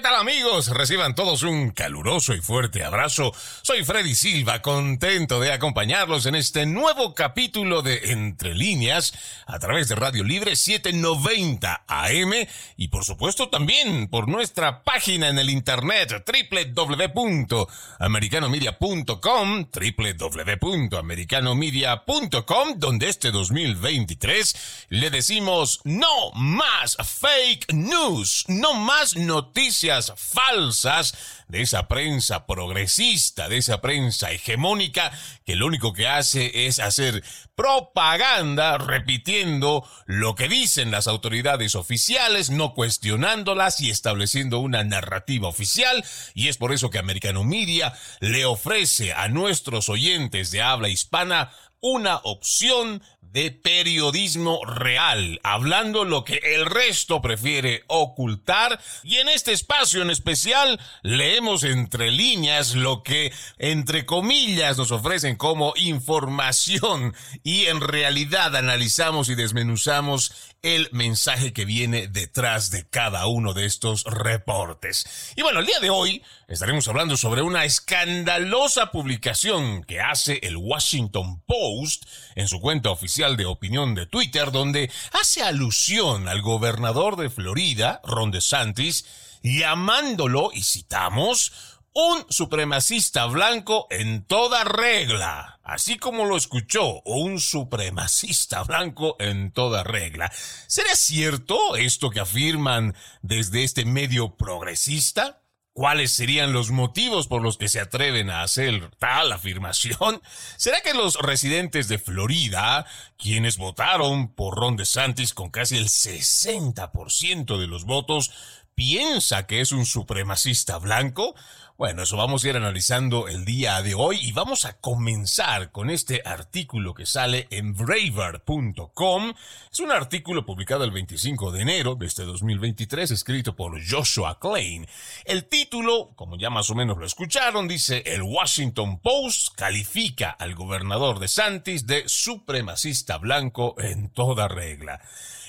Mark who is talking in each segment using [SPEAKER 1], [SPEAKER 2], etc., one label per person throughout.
[SPEAKER 1] ¿qué tal amigos? Reciban todos un caluroso y fuerte abrazo. Soy Freddy Silva, contento de acompañarlos en este nuevo capítulo de Entre líneas a través de Radio Libre 790 AM y por supuesto también por nuestra página en el internet www.americanomedia.com www.americanomedia.com donde este 2023 le decimos no más fake news, no más noticias falsas de esa prensa progresista, de esa prensa hegemónica, que lo único que hace es hacer propaganda repitiendo lo que dicen las autoridades oficiales, no cuestionándolas y estableciendo una narrativa oficial. Y es por eso que Americano Media le ofrece a nuestros oyentes de habla hispana una opción de periodismo real, hablando lo que el resto prefiere ocultar. Y en este espacio en especial leemos entre líneas lo que, entre comillas, nos ofrecen como información y en realidad analizamos y desmenuzamos el mensaje que viene detrás de cada uno de estos reportes. Y bueno, el día de hoy estaremos hablando sobre una escandalosa publicación que hace el Washington Post en su cuenta oficial de opinión de Twitter, donde hace alusión al gobernador de Florida, Ron DeSantis, llamándolo, y citamos, un supremacista blanco en toda regla. Así como lo escuchó, un supremacista blanco en toda regla. ¿Será cierto esto que afirman desde este medio progresista? ¿Cuáles serían los motivos por los que se atreven a hacer tal afirmación? ¿Será que los residentes de Florida, quienes votaron por Ron DeSantis con casi el 60% de los votos, piensa que es un supremacista blanco? Bueno, eso vamos a ir analizando el día de hoy y vamos a comenzar con este artículo que sale en braver.com. Es un artículo publicado el 25 de enero de este 2023, escrito por Joshua Klein. El título, como ya más o menos lo escucharon, dice El Washington Post califica al gobernador de Santis de supremacista blanco en toda regla.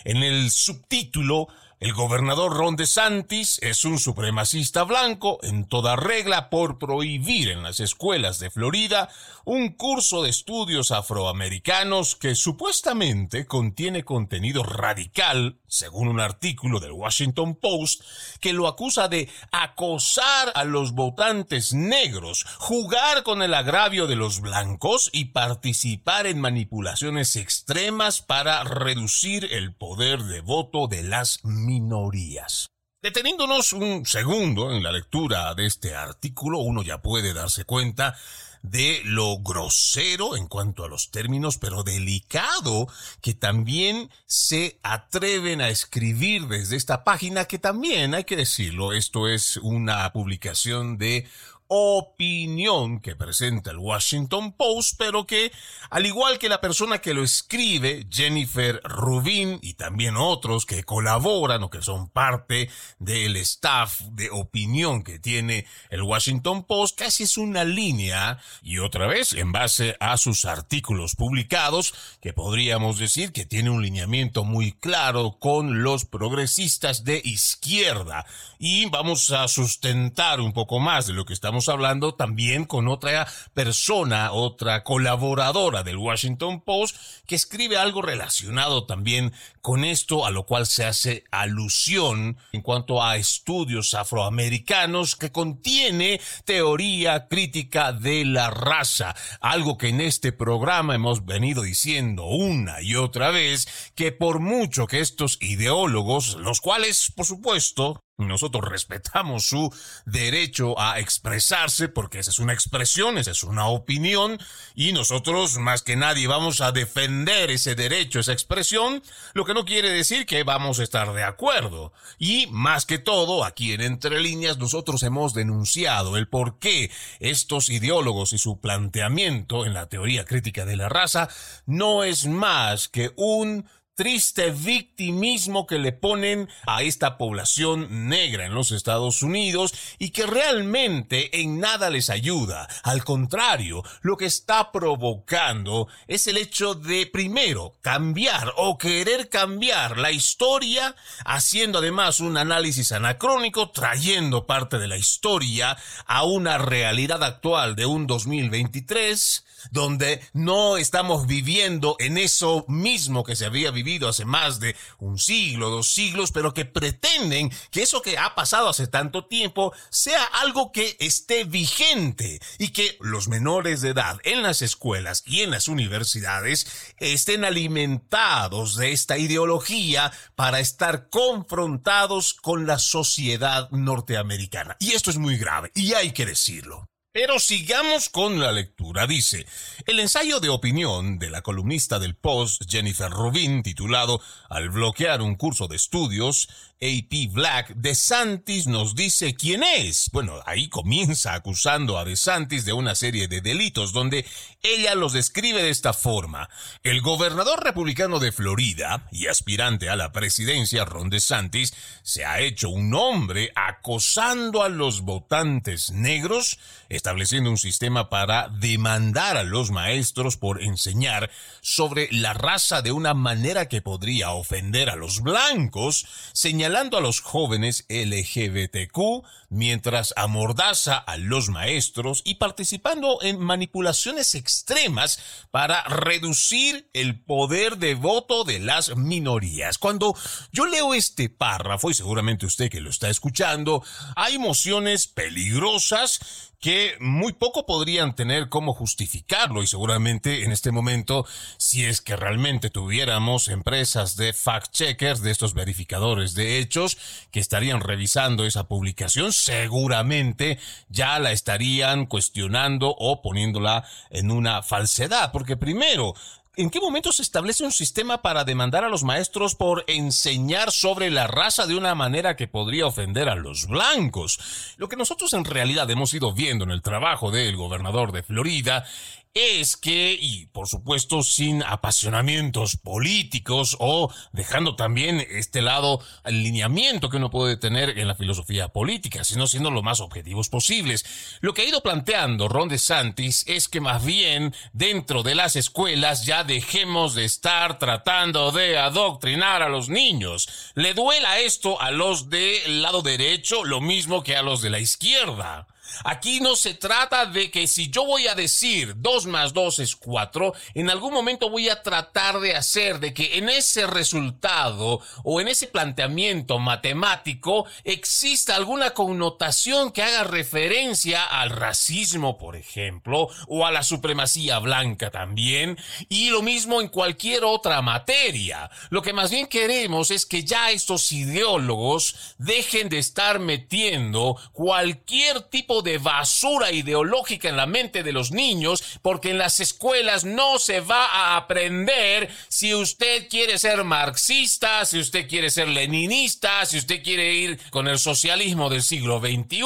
[SPEAKER 1] En el subtítulo el gobernador Ron DeSantis es un supremacista blanco en toda regla por prohibir en las escuelas de Florida un curso de estudios afroamericanos que supuestamente contiene contenido radical, según un artículo del Washington Post, que lo acusa de acosar a los votantes negros, jugar con el agravio de los blancos y participar en manipulaciones extremas para reducir el poder de voto de las minorías. Deteniéndonos un segundo en la lectura de este artículo, uno ya puede darse cuenta de lo grosero en cuanto a los términos, pero delicado que también se atreven a escribir desde esta página, que también hay que decirlo, esto es una publicación de opinión que presenta el Washington Post, pero que, al igual que la persona que lo escribe, Jennifer Rubin, y también otros que colaboran o que son parte del staff de opinión que tiene el Washington Post, casi es una línea, y otra vez, en base a sus artículos publicados, que podríamos decir que tiene un lineamiento muy claro con los progresistas de izquierda. Y vamos a sustentar un poco más de lo que estamos hablando también con otra persona, otra colaboradora del Washington Post, que escribe algo relacionado también con esto, a lo cual se hace alusión en cuanto a estudios afroamericanos que contiene teoría crítica de la raza, algo que en este programa hemos venido diciendo una y otra vez, que por mucho que estos ideólogos, los cuales, por supuesto, nosotros respetamos su derecho a expresarse porque esa es una expresión, esa es una opinión y nosotros más que nadie vamos a defender ese derecho, esa expresión, lo que no quiere decir que vamos a estar de acuerdo. Y más que todo, aquí en Entre Líneas nosotros hemos denunciado el por qué estos ideólogos y su planteamiento en la teoría crítica de la raza no es más que un triste victimismo que le ponen a esta población negra en los Estados Unidos y que realmente en nada les ayuda. Al contrario, lo que está provocando es el hecho de primero cambiar o querer cambiar la historia, haciendo además un análisis anacrónico, trayendo parte de la historia a una realidad actual de un 2023 donde no estamos viviendo en eso mismo que se había vivido hace más de un siglo, dos siglos, pero que pretenden que eso que ha pasado hace tanto tiempo sea algo que esté vigente y que los menores de edad en las escuelas y en las universidades estén alimentados de esta ideología para estar confrontados con la sociedad norteamericana. Y esto es muy grave y hay que decirlo. Pero sigamos con la lectura. Dice, el ensayo de opinión de la columnista del Post, Jennifer Rubin, titulado Al bloquear un curso de estudios, AP Black, De Santis nos dice quién es. Bueno, ahí comienza acusando a De Santis de una serie de delitos donde ella los describe de esta forma. El gobernador republicano de Florida y aspirante a la presidencia, Ron DeSantis, se ha hecho un hombre acosando a los votantes negros, estableciendo un sistema para demandar a los maestros por enseñar sobre la raza de una manera que podría ofender a los blancos, señalando a los jóvenes LGBTQ mientras amordaza a los maestros y participando en manipulaciones extremas para reducir el poder de voto de las minorías. Cuando yo leo este párrafo, y seguramente usted que lo está escuchando, hay emociones peligrosas que muy poco podrían tener cómo justificarlo y seguramente en este momento, si es que realmente tuviéramos empresas de fact-checkers, de estos verificadores de hechos, que estarían revisando esa publicación, seguramente ya la estarían cuestionando o poniéndola en una falsedad, porque primero, ¿En qué momento se establece un sistema para demandar a los maestros por enseñar sobre la raza de una manera que podría ofender a los blancos? Lo que nosotros en realidad hemos ido viendo en el trabajo del gobernador de Florida es que, y por supuesto sin apasionamientos políticos o dejando también este lado alineamiento que uno puede tener en la filosofía política, sino siendo lo más objetivos posibles. Lo que ha ido planteando Ron DeSantis es que más bien dentro de las escuelas ya dejemos de estar tratando de adoctrinar a los niños. Le duela esto a los del lado derecho lo mismo que a los de la izquierda. Aquí no se trata de que si yo voy a decir 2 más 2 es 4, en algún momento voy a tratar de hacer de que en ese resultado o en ese planteamiento matemático exista alguna connotación que haga referencia al racismo, por ejemplo, o a la supremacía blanca también, y lo mismo en cualquier otra materia. Lo que más bien queremos es que ya estos ideólogos dejen de estar metiendo cualquier tipo de basura ideológica en la mente de los niños, porque en las escuelas no se va a aprender si usted quiere ser marxista, si usted quiere ser leninista, si usted quiere ir con el socialismo del siglo XXI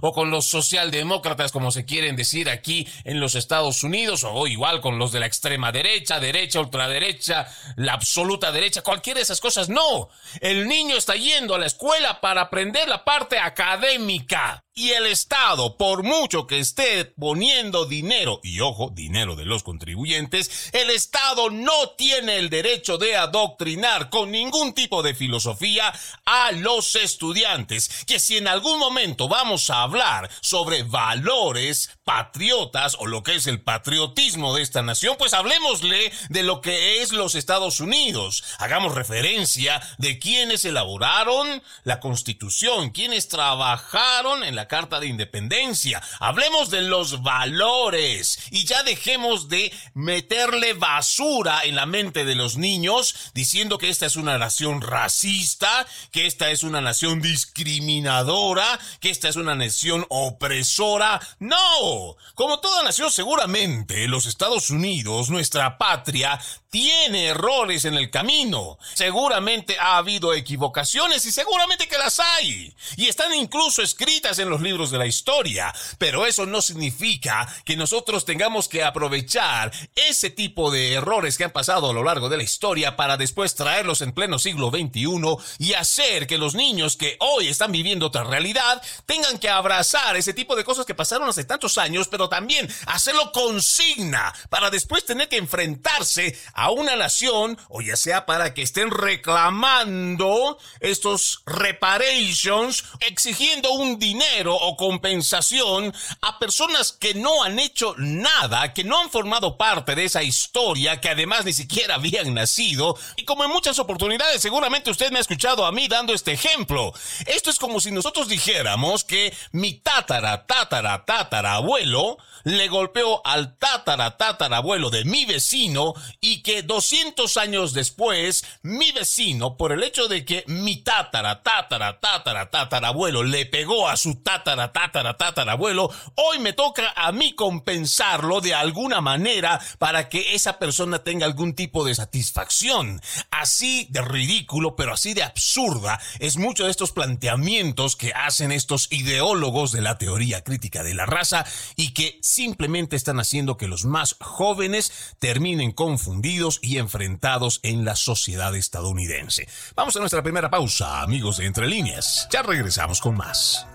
[SPEAKER 1] o con los socialdemócratas, como se quieren decir aquí en los Estados Unidos, o igual con los de la extrema derecha, derecha, ultraderecha, la absoluta derecha, cualquiera de esas cosas. No, el niño está yendo a la escuela para aprender la parte académica. Y el Estado, por mucho que esté poniendo dinero, y ojo, dinero de los contribuyentes, el Estado no tiene el derecho de adoctrinar con ningún tipo de filosofía a los estudiantes. Que si en algún momento vamos a hablar sobre valores patriotas o lo que es el patriotismo de esta nación, pues hablemosle de lo que es los Estados Unidos. Hagamos referencia de quienes elaboraron la constitución, quienes trabajaron en la Carta de Independencia. Hablemos de los valores y ya dejemos de meterle basura en la mente de los niños diciendo que esta es una nación racista, que esta es una nación discriminadora, que esta es una nación opresora. No, como toda nación seguramente los Estados Unidos, nuestra patria, tiene errores en el camino. Seguramente ha habido equivocaciones y seguramente que las hay. Y están incluso escritas en los libros de la historia. Pero eso no significa que nosotros tengamos que aprovechar ese tipo de errores que han pasado a lo largo de la historia para después traerlos en pleno siglo XXI y hacer que los niños que hoy están viviendo otra realidad tengan que abrazar ese tipo de cosas que pasaron hace tantos años, pero también hacerlo consigna para después tener que enfrentarse a una nación o ya sea para que estén reclamando estos reparations, exigiendo un dinero o compensación a personas que no han hecho nada, que no han formado parte de esa historia, que además ni siquiera habían nacido. Y como en muchas oportunidades, seguramente usted me ha escuchado a mí dando este ejemplo. Esto es como si nosotros dijéramos que mi tatara, tatara, tatara abuelo le golpeó al tatara, tatara abuelo de mi vecino y que 200 años después, mi vecino, por el hecho de que mi tatara, tatara, tatara, tatara abuelo le pegó a su tatara, tatara, tatara abuelo, hoy me toca a mí compensarlo de alguna manera para que esa persona tenga algún tipo de satisfacción. Así de ridículo, pero así de absurda es mucho de estos planteamientos que hacen estos ideólogos de la teoría crítica de la raza y que simplemente están haciendo que los más jóvenes terminen confundidos y enfrentados en la sociedad estadounidense. Vamos a nuestra primera pausa, amigos de Entre Líneas. Ya regresamos con más.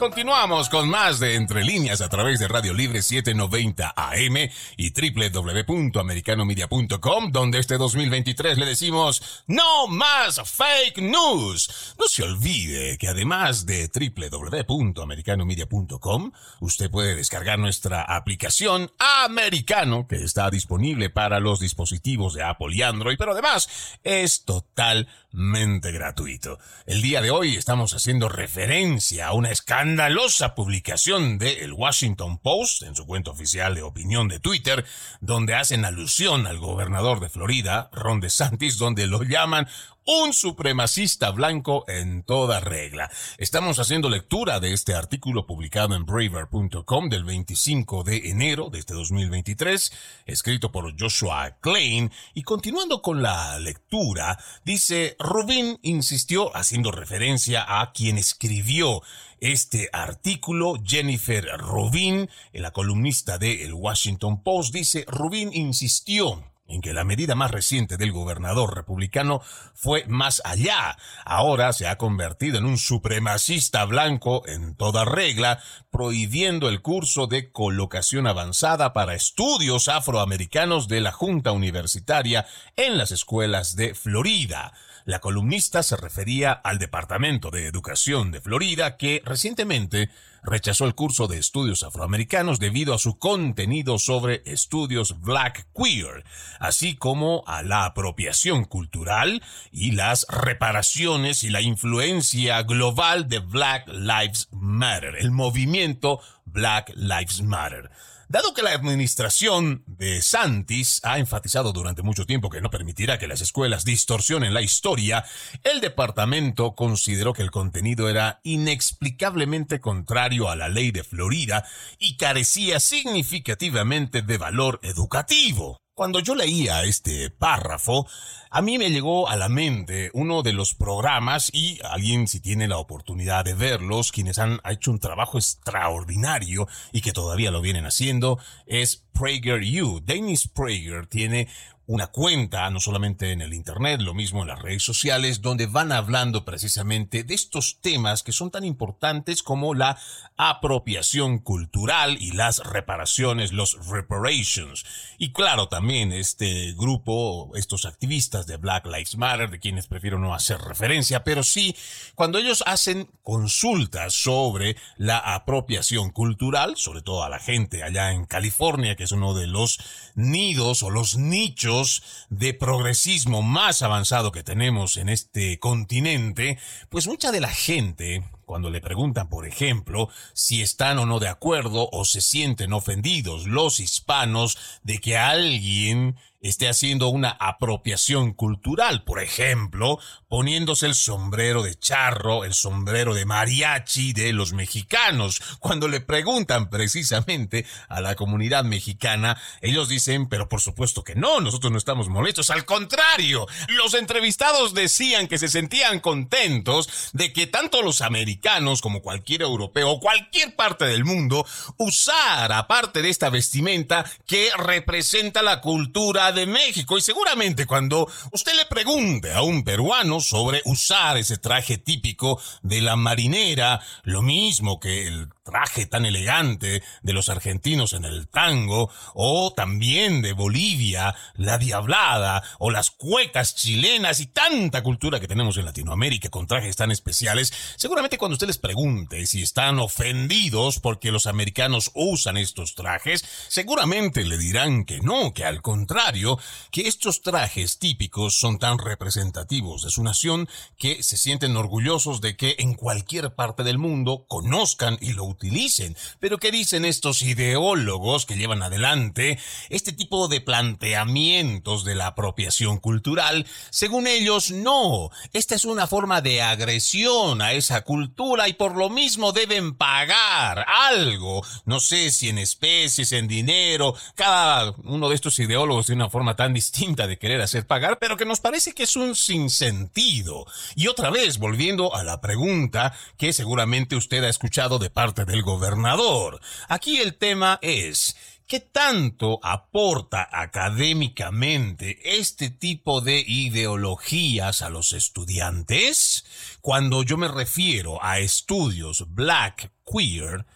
[SPEAKER 1] Continuamos con más de Entre Líneas a través de Radio Libre 790 AM y www.americanomedia.com, donde este 2023 le decimos no más fake news. No se olvide que además de www.americanomedia.com, usted puede descargar nuestra aplicación Americano, que está disponible para los dispositivos de Apple y Android, pero además es totalmente gratuito. El día de hoy estamos haciendo referencia a una escala escandalosa publicación de El Washington Post en su cuenta oficial de opinión de Twitter, donde hacen alusión al gobernador de Florida, Ron DeSantis, donde lo llaman un supremacista blanco en toda regla. Estamos haciendo lectura de este artículo publicado en braver.com del 25 de enero de este 2023, escrito por Joshua Klein, y continuando con la lectura, dice, Rubin insistió, haciendo referencia a quien escribió este artículo, Jennifer Rubin, la columnista de El Washington Post, dice, Rubin insistió en que la medida más reciente del gobernador republicano fue más allá. Ahora se ha convertido en un supremacista blanco en toda regla, prohibiendo el curso de colocación avanzada para estudios afroamericanos de la Junta Universitaria en las escuelas de Florida. La columnista se refería al Departamento de Educación de Florida que recientemente rechazó el curso de estudios afroamericanos debido a su contenido sobre estudios black queer, así como a la apropiación cultural y las reparaciones y la influencia global de Black Lives Matter, el movimiento Black Lives Matter. Dado que la administración de Santis ha enfatizado durante mucho tiempo que no permitirá que las escuelas distorsionen la historia, el departamento consideró que el contenido era inexplicablemente contrario a la ley de Florida y carecía significativamente de valor educativo. Cuando yo leía este párrafo, a mí me llegó a la mente uno de los programas y alguien si tiene la oportunidad de verlos, quienes han hecho un trabajo extraordinario y que todavía lo vienen haciendo, es PragerU. Dennis Prager tiene una cuenta, no solamente en el Internet, lo mismo en las redes sociales, donde van hablando precisamente de estos temas que son tan importantes como la apropiación cultural y las reparaciones, los reparations. Y claro, también este grupo, estos activistas de Black Lives Matter, de quienes prefiero no hacer referencia, pero sí, cuando ellos hacen consultas sobre la apropiación cultural, sobre todo a la gente allá en California, que es uno de los nidos o los nichos de progresismo más avanzado que tenemos en este continente, pues mucha de la gente cuando le preguntan, por ejemplo, si están o no de acuerdo o se sienten ofendidos los hispanos de que alguien esté haciendo una apropiación cultural, por ejemplo, poniéndose el sombrero de charro, el sombrero de mariachi de los mexicanos. Cuando le preguntan precisamente a la comunidad mexicana, ellos dicen, pero por supuesto que no, nosotros no estamos molestos, al contrario, los entrevistados decían que se sentían contentos de que tanto los americanos como cualquier europeo o cualquier parte del mundo usara parte de esta vestimenta que representa la cultura de México. Y seguramente cuando usted le pregunte a un peruano sobre usar ese traje típico de la marinera, lo mismo que el traje tan elegante de los argentinos en el tango, o también de Bolivia, la diablada, o las cuecas chilenas y tanta cultura que tenemos en Latinoamérica con trajes tan especiales, seguramente cuando usted les pregunte si están ofendidos porque los americanos usan estos trajes, seguramente le dirán que no, que al contrario, que estos trajes típicos son tan representativos de su nación que se sienten orgullosos de que en cualquier parte del mundo conozcan y lo utilicen. Pero ¿qué dicen estos ideólogos que llevan adelante este tipo de planteamientos de la apropiación cultural? Según ellos, no. Esta es una forma de agresión a esa cultura y por lo mismo deben pagar algo. No sé si en especies, en dinero. Cada uno de estos ideólogos tiene una forma tan distinta de querer hacer pagar, pero que nos parece que es un sinsentido. Y otra vez, volviendo a la pregunta que seguramente usted ha escuchado de parte del gobernador. Aquí el tema es, ¿Qué tanto aporta académicamente este tipo de ideologías a los estudiantes? Cuando yo me refiero a estudios black queer,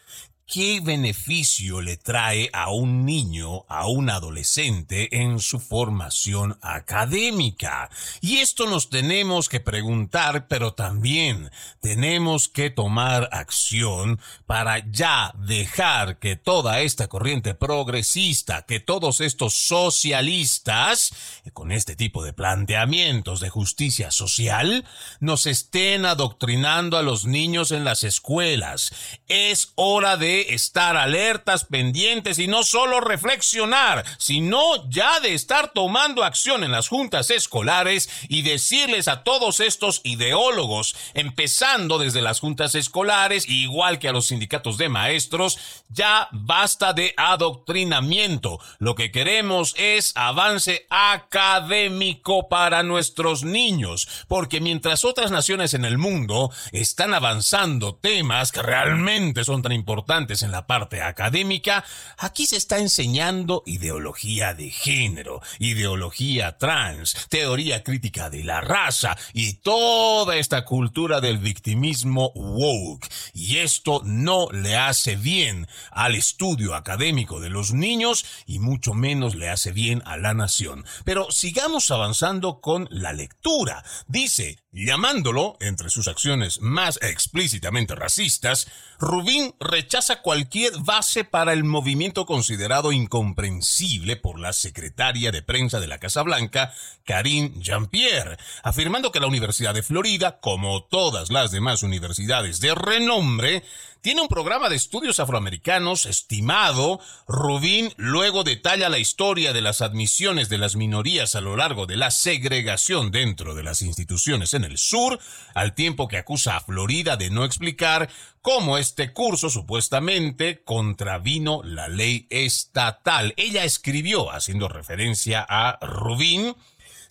[SPEAKER 1] ¿Qué beneficio le trae a un niño, a un adolescente en su formación académica? Y esto nos tenemos que preguntar, pero también tenemos que tomar acción para ya dejar que toda esta corriente progresista, que todos estos socialistas, con este tipo de planteamientos de justicia social, nos estén adoctrinando a los niños en las escuelas. Es hora de estar alertas, pendientes y no solo reflexionar, sino ya de estar tomando acción en las juntas escolares y decirles a todos estos ideólogos, empezando desde las juntas escolares, igual que a los sindicatos de maestros, ya basta de adoctrinamiento. Lo que queremos es avance académico para nuestros niños, porque mientras otras naciones en el mundo están avanzando temas que realmente son tan importantes, en la parte académica, aquí se está enseñando ideología de género, ideología trans, teoría crítica de la raza y toda esta cultura del victimismo woke. Y esto no le hace bien al estudio académico de los niños y mucho menos le hace bien a la nación. Pero sigamos avanzando con la lectura. Dice, llamándolo, entre sus acciones más explícitamente racistas, Rubín rechaza cualquier base para el movimiento considerado incomprensible por la secretaria de prensa de la Casa Blanca, Karine Jean-Pierre, afirmando que la Universidad de Florida, como todas las demás universidades de renombre, tiene un programa de estudios afroamericanos estimado. Rubin luego detalla la historia de las admisiones de las minorías a lo largo de la segregación dentro de las instituciones en el sur, al tiempo que acusa a Florida de no explicar cómo este curso supuestamente contravino la ley estatal. Ella escribió, haciendo referencia a Rubin,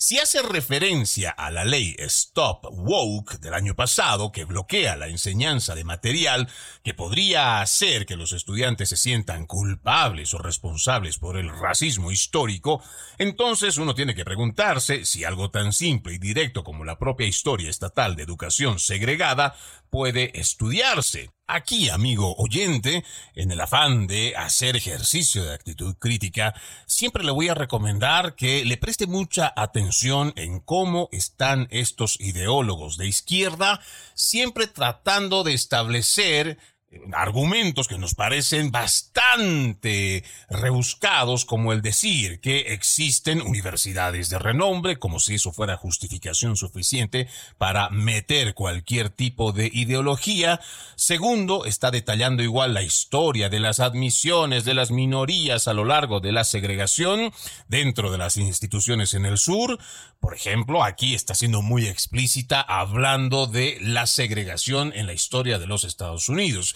[SPEAKER 1] si hace referencia a la ley Stop Woke del año pasado, que bloquea la enseñanza de material que podría hacer que los estudiantes se sientan culpables o responsables por el racismo histórico, entonces uno tiene que preguntarse si algo tan simple y directo como la propia historia estatal de educación segregada puede estudiarse. Aquí, amigo oyente, en el afán de hacer ejercicio de actitud crítica, siempre le voy a recomendar que le preste mucha atención en cómo están estos ideólogos de izquierda, siempre tratando de establecer argumentos que nos parecen bastante rebuscados, como el decir que existen universidades de renombre, como si eso fuera justificación suficiente para meter cualquier tipo de ideología. Segundo, está detallando igual la historia de las admisiones de las minorías a lo largo de la segregación dentro de las instituciones en el sur. Por ejemplo, aquí está siendo muy explícita hablando de la segregación en la historia de los Estados Unidos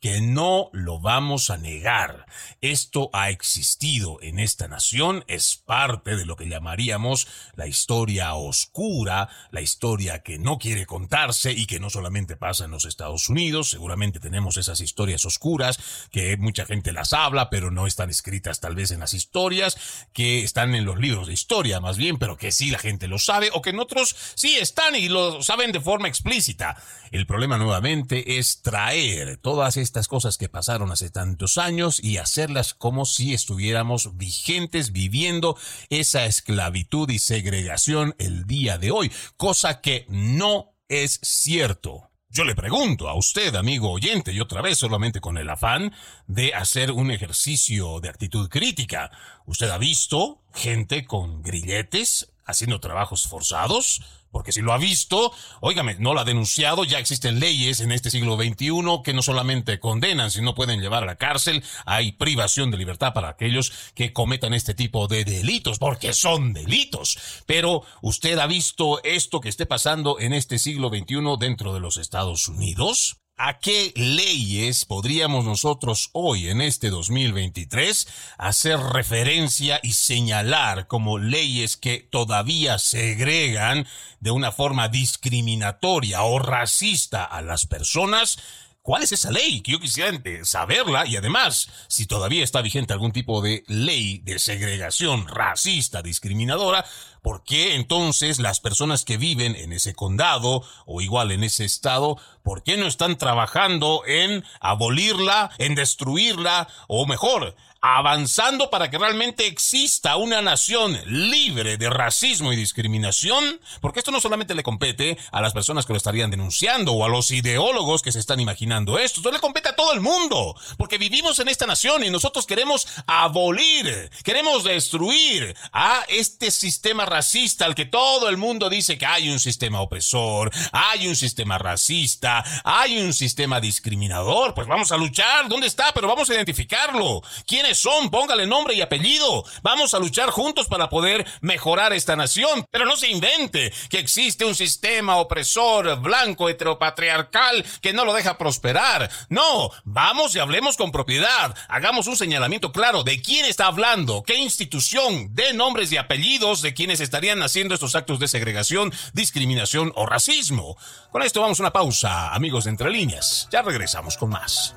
[SPEAKER 1] que no lo vamos a negar. Esto ha existido en esta nación, es parte de lo que llamaríamos la historia oscura, la historia que no quiere contarse y que no solamente pasa en los Estados Unidos, seguramente tenemos esas historias oscuras que mucha gente las habla, pero no están escritas tal vez en las historias, que están en los libros de historia más bien, pero que sí la gente lo sabe, o que en otros sí están y lo saben de forma explícita. El problema nuevamente es traer todas estas estas cosas que pasaron hace tantos años y hacerlas como si estuviéramos vigentes viviendo esa esclavitud y segregación el día de hoy, cosa que no es cierto. Yo le pregunto a usted, amigo oyente, y otra vez solamente con el afán de hacer un ejercicio de actitud crítica. ¿Usted ha visto gente con grilletes haciendo trabajos forzados? Porque si lo ha visto, óigame, no lo ha denunciado, ya existen leyes en este siglo XXI que no solamente condenan, sino pueden llevar a la cárcel. Hay privación de libertad para aquellos que cometan este tipo de delitos, porque son delitos. Pero usted ha visto esto que esté pasando en este siglo XXI dentro de los Estados Unidos. ¿A qué leyes podríamos nosotros hoy, en este 2023, hacer referencia y señalar como leyes que todavía segregan de una forma discriminatoria o racista a las personas? ¿Cuál es esa ley? Que yo quisiera saberla y además, si todavía está vigente algún tipo de ley de segregación racista, discriminadora, ¿por qué entonces las personas que viven en ese condado o igual en ese estado, ¿por qué no están trabajando en abolirla, en destruirla o mejor, avanzando para que realmente exista una nación libre de racismo y discriminación, porque esto no solamente le compete a las personas que lo estarían denunciando o a los ideólogos que se están imaginando esto, esto le compete a todo el mundo, porque vivimos en esta nación y nosotros queremos abolir, queremos destruir a este sistema racista al que todo el mundo dice que hay un sistema opresor, hay un sistema racista, hay un sistema discriminador, pues vamos a luchar, ¿dónde está? Pero vamos a identificarlo. ¿Quién son, póngale nombre y apellido. Vamos a luchar juntos para poder mejorar esta nación. Pero no se invente que existe un sistema opresor, blanco, heteropatriarcal, que no lo deja prosperar. No, vamos y hablemos con propiedad. Hagamos un señalamiento claro de quién está hablando, qué institución, de nombres y apellidos de quienes estarían haciendo estos actos de segregación, discriminación o racismo. Con esto vamos a una pausa, amigos de Entre Líneas. Ya regresamos con más.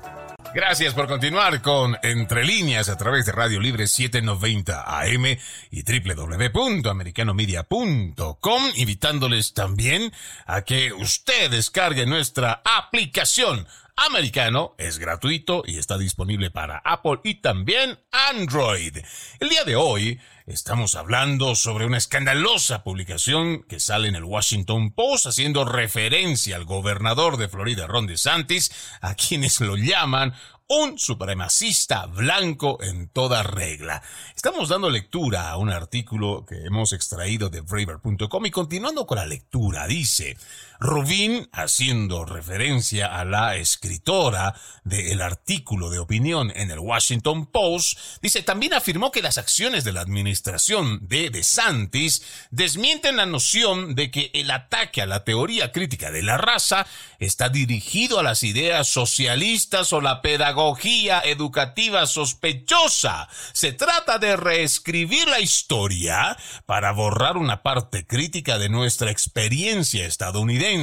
[SPEAKER 1] Gracias por continuar con Entre Líneas a través de Radio Libre 790 AM y www.americanomedia.com, invitándoles también a que usted descargue nuestra aplicación americano, es gratuito y está disponible para Apple y también Android. El día de hoy estamos hablando sobre una escandalosa publicación que sale en el Washington Post haciendo referencia al gobernador de Florida, Ron DeSantis, a quienes lo llaman un supremacista blanco en toda regla. Estamos dando lectura a un artículo que hemos extraído de Braver.com y continuando con la lectura, dice, Rubin, haciendo referencia a la escritora del artículo de opinión en el Washington Post, dice, también afirmó que las acciones de la administración de DeSantis desmienten la noción de que el ataque a la teoría crítica de la raza está dirigido a las ideas socialistas o la pedagogía educativa sospechosa. Se trata de reescribir la historia para borrar una parte crítica de nuestra experiencia estadounidense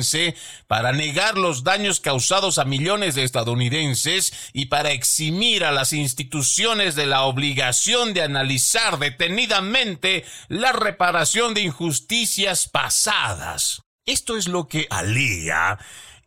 [SPEAKER 1] para negar los daños causados a millones de estadounidenses y para eximir a las instituciones de la obligación de analizar detenidamente la reparación de injusticias pasadas. Esto es lo que alega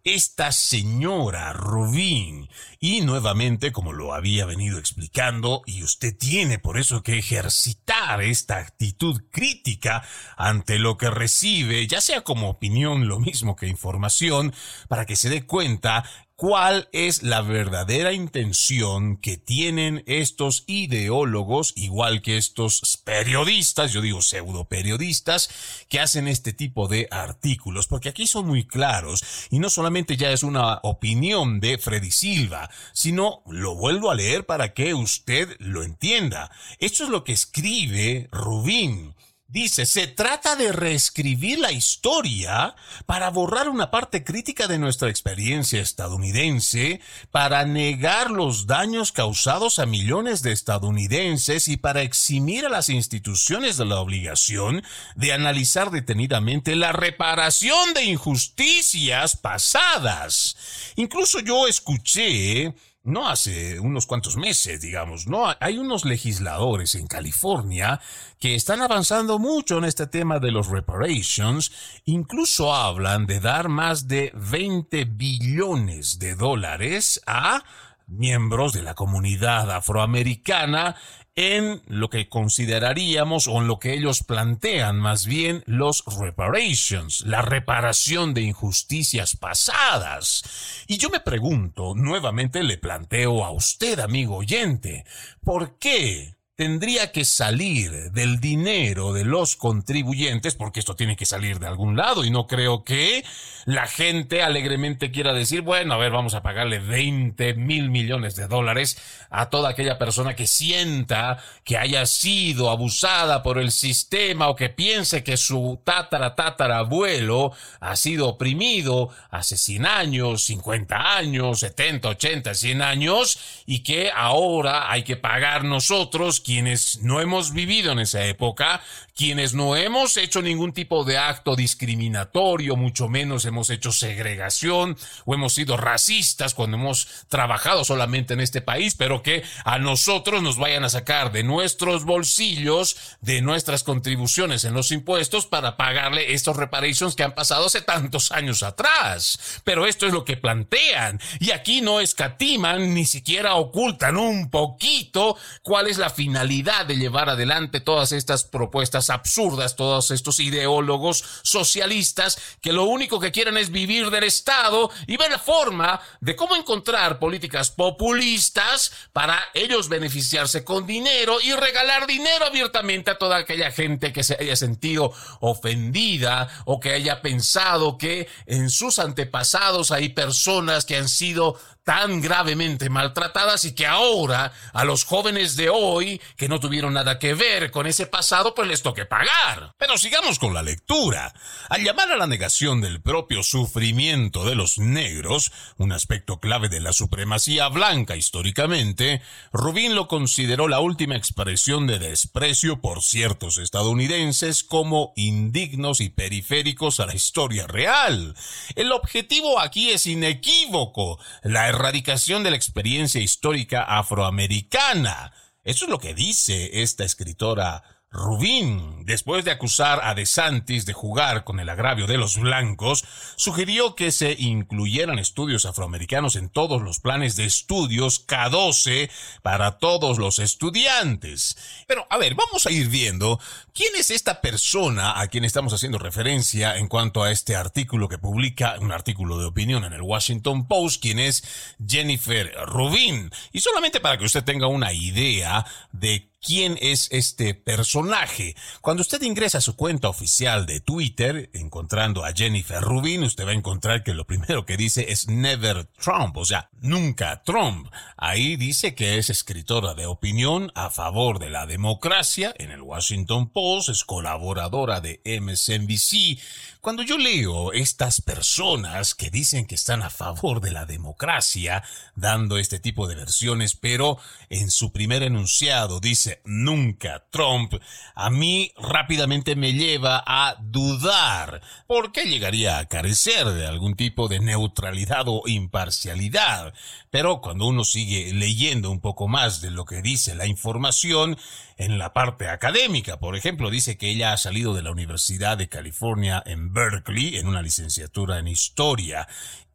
[SPEAKER 1] esta señora Rubín. Y nuevamente, como lo había venido explicando, y usted tiene por eso que ejercitar esta actitud crítica ante lo que recibe, ya sea como opinión lo mismo que información, para que se dé cuenta cuál es la verdadera intención que tienen estos ideólogos, igual que estos periodistas, yo digo pseudo periodistas, que hacen este tipo de artículos, porque aquí son muy claros y no solamente ya es una opinión de Freddy Silva, sino lo vuelvo a leer para que usted lo entienda. Esto es lo que escribe Rubín. Dice, se trata de reescribir la historia para borrar una parte crítica de nuestra experiencia estadounidense, para negar los daños causados a millones de estadounidenses y para eximir a las instituciones de la obligación de analizar detenidamente la reparación de injusticias pasadas. Incluso yo escuché no hace unos cuantos meses, digamos, no hay unos legisladores en California que están avanzando mucho en este tema de los reparations, incluso hablan de dar más de 20 billones de dólares a miembros de la comunidad afroamericana en lo que consideraríamos o en lo que ellos plantean más bien los reparations, la reparación de injusticias pasadas. Y yo me pregunto, nuevamente le planteo a usted, amigo oyente, ¿por qué tendría que salir del dinero de los contribuyentes, porque esto tiene que salir de algún lado y no creo que la gente alegremente quiera decir, bueno, a ver, vamos a pagarle 20 mil millones de dólares a toda aquella persona que sienta que haya sido abusada por el sistema o que piense que su tatara tatara abuelo ha sido oprimido hace 100 años, 50 años, 70, 80, 100 años y que ahora hay que pagar nosotros quienes no hemos vivido en esa época, quienes no hemos hecho ningún tipo de acto discriminatorio, mucho menos hemos hecho segregación o hemos sido racistas cuando hemos trabajado solamente en este país, pero que a nosotros nos vayan a sacar de nuestros bolsillos, de nuestras contribuciones en los impuestos para pagarle estos reparations que han pasado hace tantos años atrás. Pero esto es lo que plantean y aquí no escatiman ni siquiera ocultan un poquito cuál es la finalidad finalidad de llevar adelante todas estas propuestas absurdas, todos estos ideólogos socialistas que lo único que quieren es vivir del Estado y ver la forma de cómo encontrar políticas populistas para ellos beneficiarse con dinero y regalar dinero abiertamente a toda aquella gente que se haya sentido ofendida o que haya pensado que en sus antepasados hay personas que han sido tan gravemente maltratadas y que ahora a los jóvenes de hoy que no tuvieron nada que ver con ese pasado pues les toque pagar. Pero sigamos con la lectura. Al llamar a la negación del propio sufrimiento de los negros, un aspecto clave de la supremacía blanca históricamente, Rubin lo consideró la última expresión de desprecio por ciertos estadounidenses como indignos y periféricos a la historia real. El objetivo aquí es inequívoco, la erradicación de la experiencia histórica afroamericana. Eso es lo que dice esta escritora Rubín, después de acusar a DeSantis de jugar con el agravio de los blancos, sugirió que se incluyeran estudios afroamericanos en todos los planes de estudios K12 para todos los estudiantes. Pero, a ver, vamos a ir viendo quién es esta persona a quien estamos haciendo referencia en cuanto a este artículo que publica, un artículo de opinión en el Washington Post, quien es Jennifer Rubin. Y solamente para que usted tenga una idea de quién es este personaje. Cuando usted ingresa a su cuenta oficial de Twitter, encontrando a Jennifer Rubin, usted va a encontrar que lo primero que dice es Never Trump, o sea, nunca Trump. Ahí dice que es escritora de opinión a favor de la democracia en el Washington Post, es colaboradora de MSNBC. Cuando yo leo estas personas que dicen que están a favor de la democracia, dando este tipo de versiones, pero en su primer enunciado dice nunca Trump, a mí rápidamente me lleva a dudar por qué llegaría a carecer de algún tipo de neutralidad o imparcialidad. Pero cuando uno sigue leyendo un poco más de lo que dice la información, en la parte académica, por ejemplo, dice que ella ha salido de la Universidad de California en Berkeley en una licenciatura en historia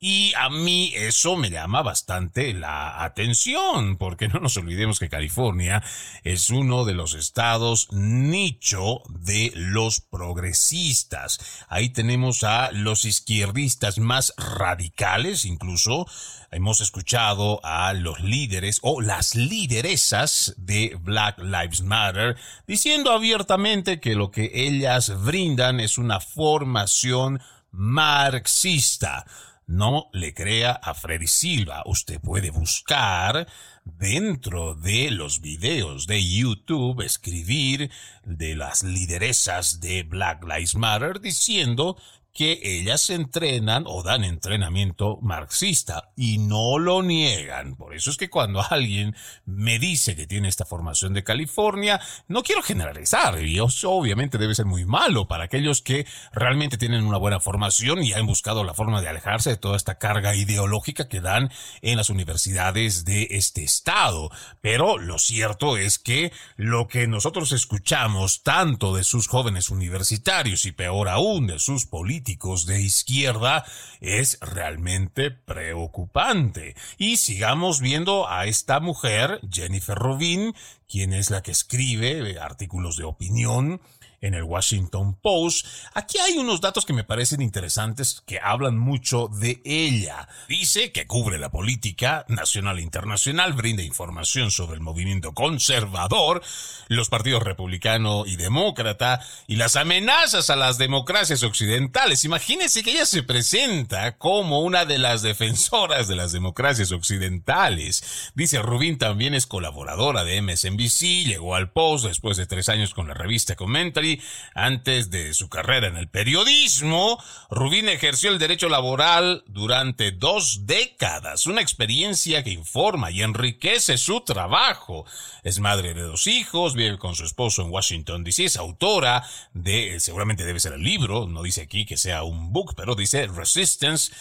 [SPEAKER 1] Y a mí eso me llama bastante la atención, porque no nos olvidemos que California es uno de los estados nicho de los progresistas. Ahí tenemos a los izquierdistas más radicales, incluso hemos escuchado a los líderes o las lideresas de Black Lives Matter diciendo abiertamente que lo que ellas brindan es una formación marxista. No le crea a Freddy Silva. Usted puede buscar dentro de los videos de YouTube, escribir de las lideresas de Black Lives Matter diciendo que ellas entrenan o dan entrenamiento marxista y no lo niegan. Por eso es que cuando alguien me dice que tiene esta formación de California, no quiero generalizar y eso obviamente debe ser muy malo para aquellos que realmente tienen una buena formación y han buscado la forma de alejarse de toda esta carga ideológica que dan en las universidades de este estado. Pero lo cierto es que lo que nosotros escuchamos tanto de sus jóvenes universitarios y peor aún de sus políticos de izquierda es realmente preocupante. Y sigamos viendo a esta mujer, Jennifer Rubin, quien es la que escribe artículos de opinión, en el Washington Post. Aquí hay unos datos que me parecen interesantes que hablan mucho de ella. Dice que cubre la política nacional e internacional, brinda información sobre el movimiento conservador, los partidos republicano y demócrata y las amenazas a las democracias occidentales. Imagínense que ella se presenta como una de las defensoras de las democracias occidentales. Dice Rubin también es colaboradora de MSNBC, llegó al Post después de tres años con la revista Commentary antes de su carrera en el periodismo, Rubín ejerció el derecho laboral durante dos décadas, una experiencia que informa y enriquece su trabajo. Es madre de dos hijos, vive con su esposo en Washington DC, es autora de, seguramente debe ser el libro, no dice aquí que sea un book, pero dice Resistance,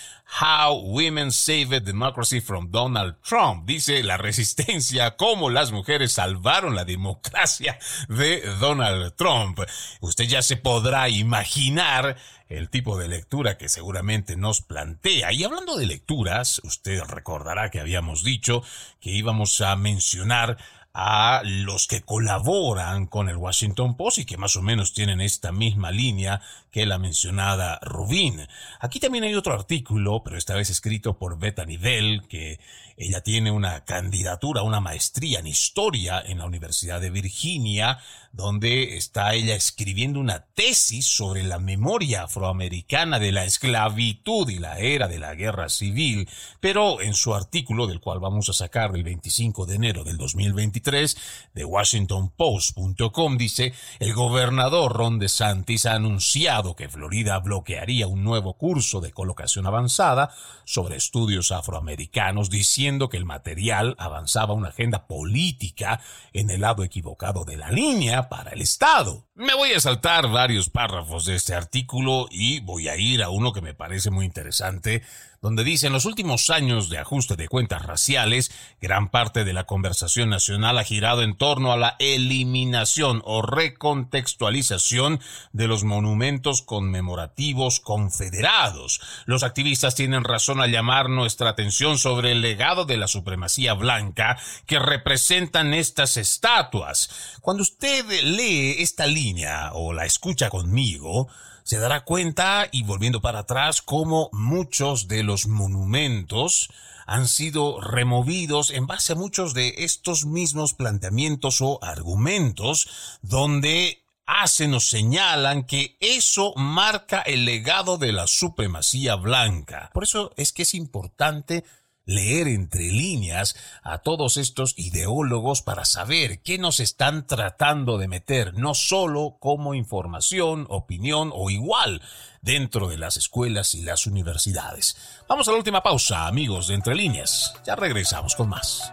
[SPEAKER 1] How Women Saved Democracy from Donald Trump. Dice la resistencia, cómo las mujeres salvaron la democracia de Donald Trump. Usted ya se podrá imaginar el tipo de lectura que seguramente nos plantea. Y hablando de lecturas, usted recordará que habíamos dicho que íbamos a mencionar a los que colaboran con el Washington Post y que más o menos tienen esta misma línea que la mencionada Rubin. Aquí también hay otro artículo, pero esta vez escrito por Bethany Bell, que ella tiene una candidatura, una maestría en historia en la Universidad de Virginia, donde está ella escribiendo una tesis sobre la memoria afroamericana de la esclavitud y la era de la guerra civil. Pero en su artículo, del cual vamos a sacar del 25 de enero del 2023, de WashingtonPost.com, dice, el gobernador Ron DeSantis ha anunciado que Florida bloquearía un nuevo curso de colocación avanzada sobre estudios afroamericanos, diciendo que el material avanzaba una agenda política en el lado equivocado de la línea para el Estado. Me voy a saltar varios párrafos de este artículo y voy a ir a uno que me parece muy interesante donde dice en los últimos años de ajuste de cuentas raciales, gran parte de la conversación nacional ha girado en torno a la eliminación o recontextualización de los monumentos conmemorativos confederados. Los activistas tienen razón al llamar nuestra atención sobre el legado de la supremacía blanca que representan estas estatuas. Cuando usted lee esta línea o la escucha conmigo, se dará cuenta, y volviendo para atrás, cómo muchos de los monumentos han sido removidos en base a muchos de estos mismos planteamientos o argumentos donde hacen o señalan que eso marca el legado de la supremacía blanca. Por eso es que es importante leer entre líneas a todos estos ideólogos para saber qué nos están tratando de meter, no solo como información, opinión o igual dentro de las escuelas y las universidades. Vamos a la última pausa, amigos de Entre Líneas. Ya regresamos con más.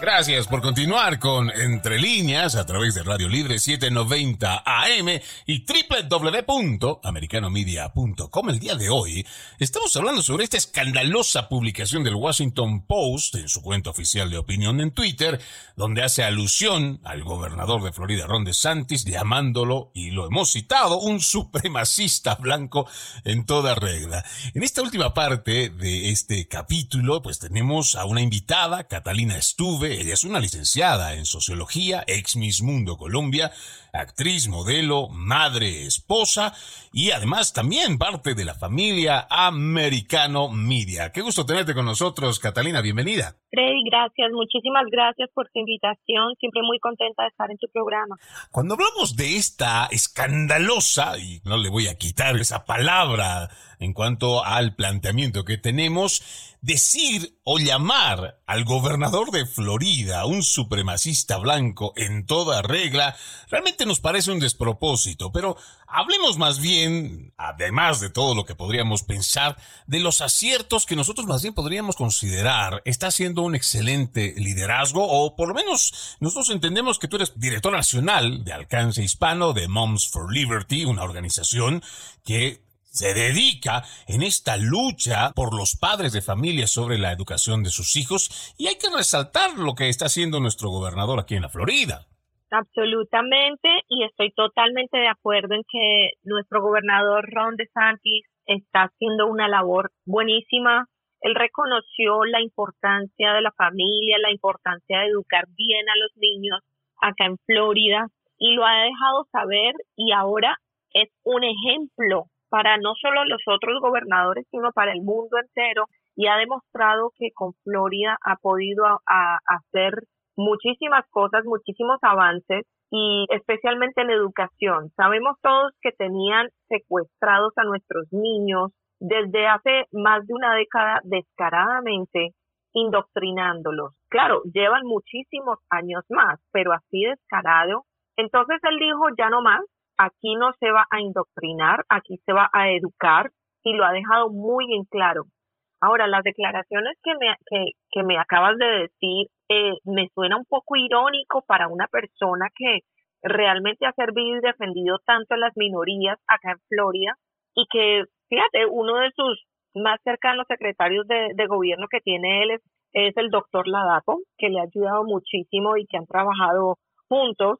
[SPEAKER 1] Gracias por continuar con Entre Líneas a través de Radio Libre 790 AM y www.americanomedia.com. El día de hoy estamos hablando sobre esta escandalosa publicación del Washington Post en su cuenta oficial de opinión en Twitter, donde hace alusión al gobernador de Florida, Ron DeSantis, llamándolo, y lo hemos citado, un supremacista blanco en toda regla. En esta última parte de este capítulo, pues tenemos a una invitada, Catalina Stuve, ella es una licenciada en sociología, ex Miss Mundo Colombia, actriz, modelo, madre, esposa y además también parte de la familia Americano Media. Qué gusto tenerte con nosotros, Catalina, bienvenida.
[SPEAKER 2] Freddy, gracias, muchísimas gracias por tu invitación, siempre muy contenta de estar en tu programa.
[SPEAKER 1] Cuando hablamos de esta escandalosa, y no le voy a quitar esa palabra en cuanto al planteamiento que tenemos, decir o llamar al gobernador de Florida un supremacista blanco en toda regla, realmente nos parece un despropósito, pero hablemos más bien, además de todo lo que podríamos pensar, de los aciertos que nosotros más bien podríamos considerar. Está haciendo un excelente liderazgo, o por lo menos nosotros entendemos que tú eres director nacional de alcance hispano de Moms for Liberty, una organización que se dedica en esta lucha por los padres de familia sobre la educación de sus hijos y hay que resaltar lo que está haciendo nuestro gobernador aquí en la Florida.
[SPEAKER 2] Absolutamente, y estoy totalmente de acuerdo en que nuestro gobernador Ron DeSantis está haciendo una labor buenísima. Él reconoció la importancia de la familia, la importancia de educar bien a los niños acá en Florida y lo ha dejado saber y ahora es un ejemplo para no solo los otros gobernadores, sino para el mundo entero y ha demostrado que con Florida ha podido hacer muchísimas cosas, muchísimos avances y especialmente en educación. Sabemos todos que tenían secuestrados a nuestros niños desde hace más de una década descaradamente indoctrinándolos. Claro, llevan muchísimos años más, pero así descarado. Entonces él dijo, ya no más, aquí no se va a indoctrinar, aquí se va a educar y lo ha dejado muy en claro. Ahora, las declaraciones que me, que, que me acabas de decir eh, me suena un poco irónico para una persona que realmente ha servido y defendido tanto a las minorías acá en Florida y que, fíjate, uno de sus más cercanos secretarios de, de gobierno que tiene él es, es el doctor Ladapo, que le ha ayudado muchísimo y que han trabajado juntos.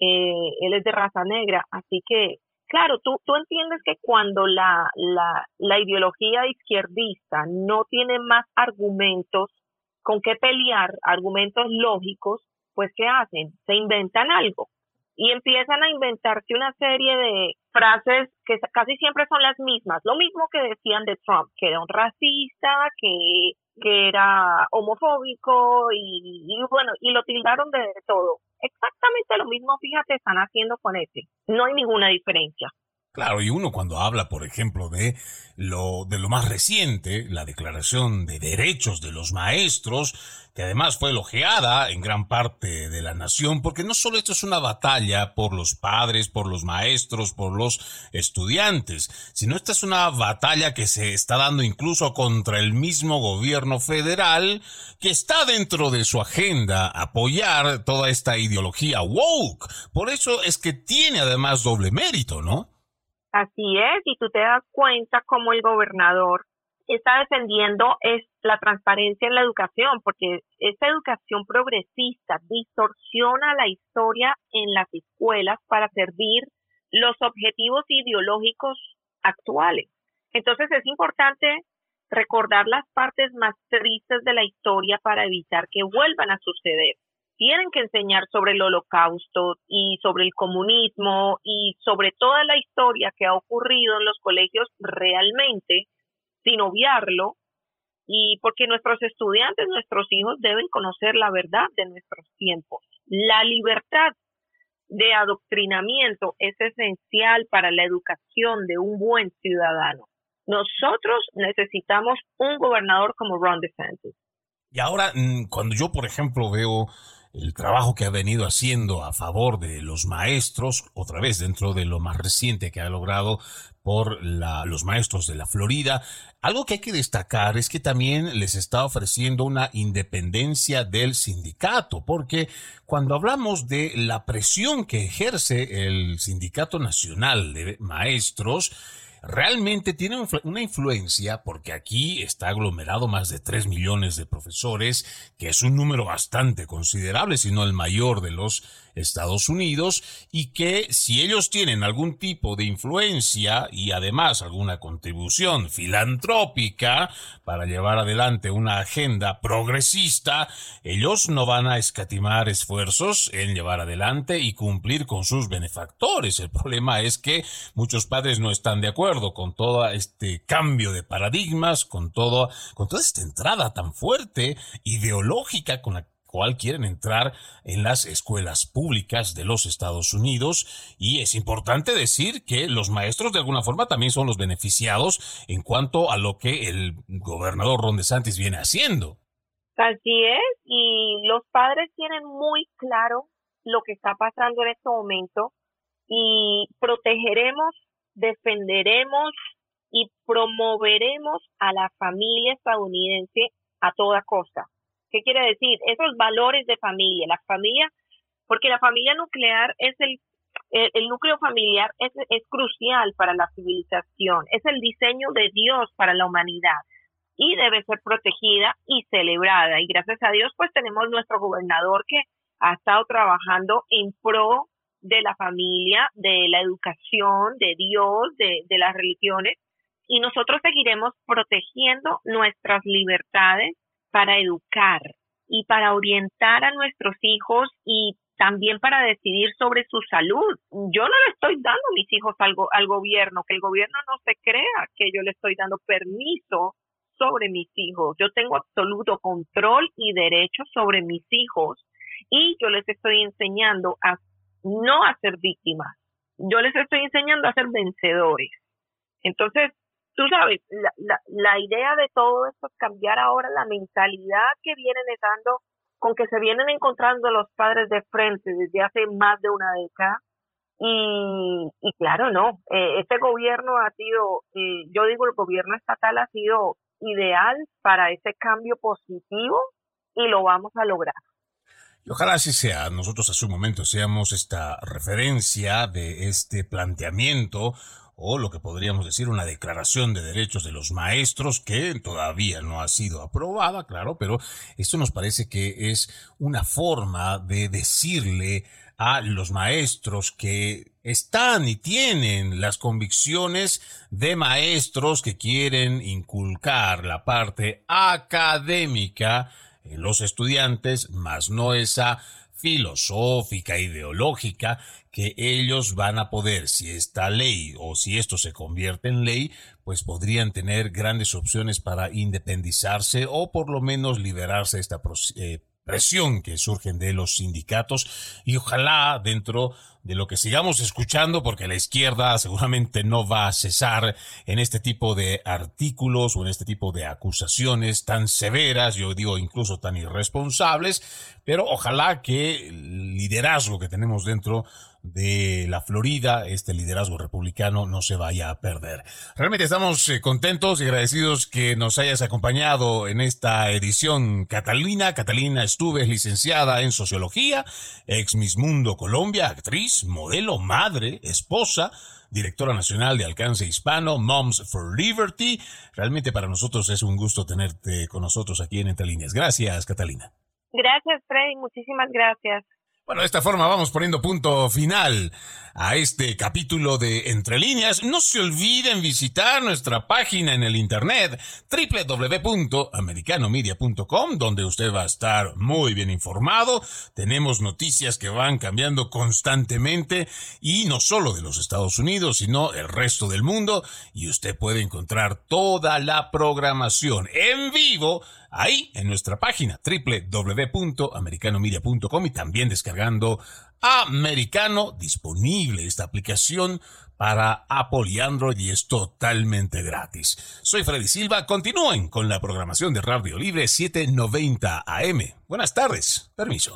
[SPEAKER 2] Eh, él es de raza negra, así que, claro, tú, tú entiendes que cuando la, la, la ideología izquierdista no tiene más argumentos con qué pelear argumentos lógicos, pues ¿qué hacen? Se inventan algo. Y empiezan a inventarse una serie de frases que casi siempre son las mismas, lo mismo que decían de Trump, que era un racista, que, que era homofóbico y, y bueno, y lo tildaron de todo. Exactamente lo mismo, fíjate, están haciendo con ese. No hay ninguna diferencia.
[SPEAKER 1] Claro, y uno cuando habla, por ejemplo, de lo, de lo más reciente, la Declaración de Derechos de los Maestros, que además fue elogiada en gran parte de la nación, porque no solo esto es una batalla por los padres, por los maestros, por los estudiantes, sino esta es una batalla que se está dando incluso contra el mismo gobierno federal, que está dentro de su agenda apoyar toda esta ideología woke. Por eso es que tiene además doble mérito, ¿no?
[SPEAKER 2] Así es, y tú te das cuenta cómo el gobernador está defendiendo es la transparencia en la educación, porque esta educación progresista distorsiona la historia en las escuelas para servir los objetivos ideológicos actuales. Entonces es importante recordar las partes más tristes de la historia para evitar que vuelvan a suceder tienen que enseñar sobre el holocausto y sobre el comunismo y sobre toda la historia que ha ocurrido en los colegios realmente, sin obviarlo, y porque nuestros estudiantes, nuestros hijos deben conocer la verdad de nuestros tiempos. La libertad de adoctrinamiento es esencial para la educación de un buen ciudadano. Nosotros necesitamos un gobernador como Ron DeSantis.
[SPEAKER 1] Y ahora, mm, cuando yo, por ejemplo, veo el trabajo que ha venido haciendo a favor de los maestros, otra vez dentro de lo más reciente que ha logrado por los maestros de la Florida. Algo que hay que destacar es que también les está ofreciendo una independencia del sindicato, porque cuando hablamos de la presión que ejerce el Sindicato Nacional de Maestros, realmente tiene una influencia porque aquí está aglomerado más de 3 millones de profesores, que es un número bastante considerable, si no el mayor de los Estados Unidos y que si ellos tienen algún tipo de influencia y además alguna contribución filantrópica para llevar adelante una agenda progresista, ellos no van a escatimar esfuerzos en llevar adelante y cumplir con sus benefactores. El problema es que muchos padres no están de acuerdo con todo este cambio de paradigmas, con todo, con toda esta entrada tan fuerte ideológica con la cual quieren entrar en las escuelas públicas de los Estados Unidos y es importante decir que los maestros de alguna forma también son los beneficiados en cuanto a lo que el gobernador Ron DeSantis viene haciendo.
[SPEAKER 2] Así es, y los padres tienen muy claro lo que está pasando en este momento y protegeremos, defenderemos y promoveremos a la familia estadounidense a toda costa. ¿Qué quiere decir? Esos valores de familia, la familia, porque la familia nuclear es el, el, núcleo familiar es, es crucial para la civilización, es el diseño de Dios para la humanidad y debe ser protegida y celebrada. Y gracias a Dios, pues tenemos nuestro gobernador que ha estado trabajando en pro de la familia, de la educación, de Dios, de, de las religiones, y nosotros seguiremos protegiendo nuestras libertades para educar y para orientar a nuestros hijos y también para decidir sobre su salud. Yo no le estoy dando a mis hijos algo al gobierno, que el gobierno no se crea que yo le estoy dando permiso sobre mis hijos. Yo tengo absoluto control y derecho sobre mis hijos y yo les estoy enseñando a no a ser víctimas. Yo les estoy enseñando a ser vencedores. Entonces, tú sabes, la, la, la idea de todo esto es cambiar ahora la mentalidad que vienen dando, con que se vienen encontrando los padres de frente desde hace más de una década. Y, y claro, no, eh, este gobierno ha sido, eh, yo digo, el gobierno estatal ha sido ideal para ese cambio positivo y lo vamos a lograr.
[SPEAKER 1] Y ojalá así sea. Nosotros hace un momento hacíamos esta referencia de este planteamiento o lo que podríamos decir una declaración de derechos de los maestros que todavía no ha sido aprobada, claro, pero esto nos parece que es una forma de decirle a los maestros que están y tienen las convicciones de maestros que quieren inculcar la parte académica en los estudiantes, más no esa filosófica, ideológica, que ellos van a poder, si esta ley o si esto se convierte en ley, pues podrían tener grandes opciones para independizarse o por lo menos liberarse de esta eh, presión que surgen de los sindicatos y ojalá dentro de lo que sigamos escuchando, porque la izquierda seguramente no va a cesar en este tipo de artículos o en este tipo de acusaciones tan severas, yo digo incluso tan irresponsables, pero ojalá que el liderazgo que tenemos dentro de la Florida, este liderazgo republicano no se vaya a perder. Realmente estamos eh, contentos y agradecidos que nos hayas acompañado en esta edición Catalina. Catalina Estuve licenciada en sociología, ex Miss Mundo Colombia, actriz, modelo, madre, esposa, directora nacional de alcance hispano, Moms for Liberty. Realmente para nosotros es un gusto tenerte con nosotros aquí en Entre Líneas. Gracias, Catalina.
[SPEAKER 2] Gracias, Freddy. Muchísimas gracias.
[SPEAKER 1] Bueno, de esta forma vamos poniendo punto final a este capítulo de Entre líneas. No se olviden visitar nuestra página en el internet www.americanomedia.com donde usted va a estar muy bien informado. Tenemos noticias que van cambiando constantemente y no solo de los Estados Unidos, sino el resto del mundo y usted puede encontrar toda la programación en vivo ahí en nuestra página www.americanomedia.com y también descargando Americano disponible esta aplicación para Apple y Android y es totalmente gratis. Soy Freddy Silva, continúen con la programación de Radio Libre 790 AM. Buenas tardes, permiso.